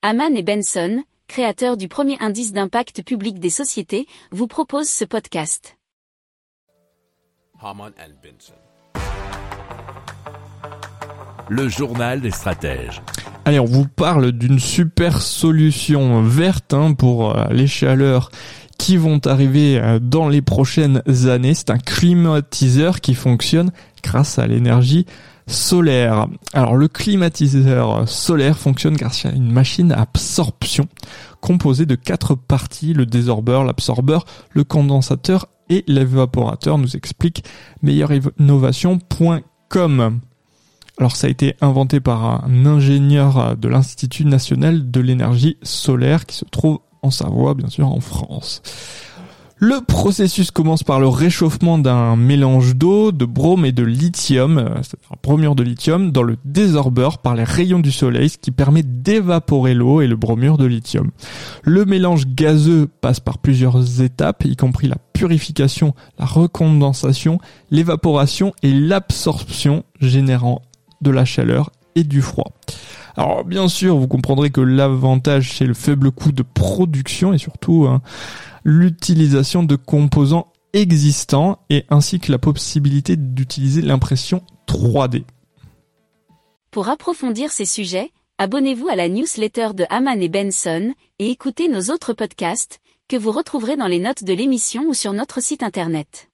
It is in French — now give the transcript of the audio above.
Haman et Benson, créateurs du premier indice d'impact public des sociétés, vous proposent ce podcast. Haman and Benson. Le journal des stratèges. Allez, on vous parle d'une super solution verte hein, pour euh, les chaleurs qui vont arriver euh, dans les prochaines années. C'est un climatiseur qui fonctionne grâce à l'énergie solaire. Alors le climatiseur solaire fonctionne grâce à une machine à absorption composée de quatre parties, le désorbeur, l'absorbeur, le condensateur et l'évaporateur, nous explique meilleurinnovation.com. Alors ça a été inventé par un ingénieur de l'Institut national de l'énergie solaire qui se trouve en Savoie, bien sûr, en France. Le processus commence par le réchauffement d'un mélange d'eau, de brome et de lithium, euh, c'est-à-dire bromure de lithium, dans le désorbeur par les rayons du soleil, ce qui permet d'évaporer l'eau et le bromure de lithium. Le mélange gazeux passe par plusieurs étapes, y compris la purification, la recondensation, l'évaporation et l'absorption, générant de la chaleur et du froid. Alors bien sûr, vous comprendrez que l'avantage c'est le faible coût de production et surtout hein, l'utilisation de composants existants et ainsi que la possibilité d'utiliser l'impression 3D. Pour approfondir ces sujets, abonnez-vous à la newsletter de Haman et Benson et écoutez nos autres podcasts que vous retrouverez dans les notes de l'émission ou sur notre site internet.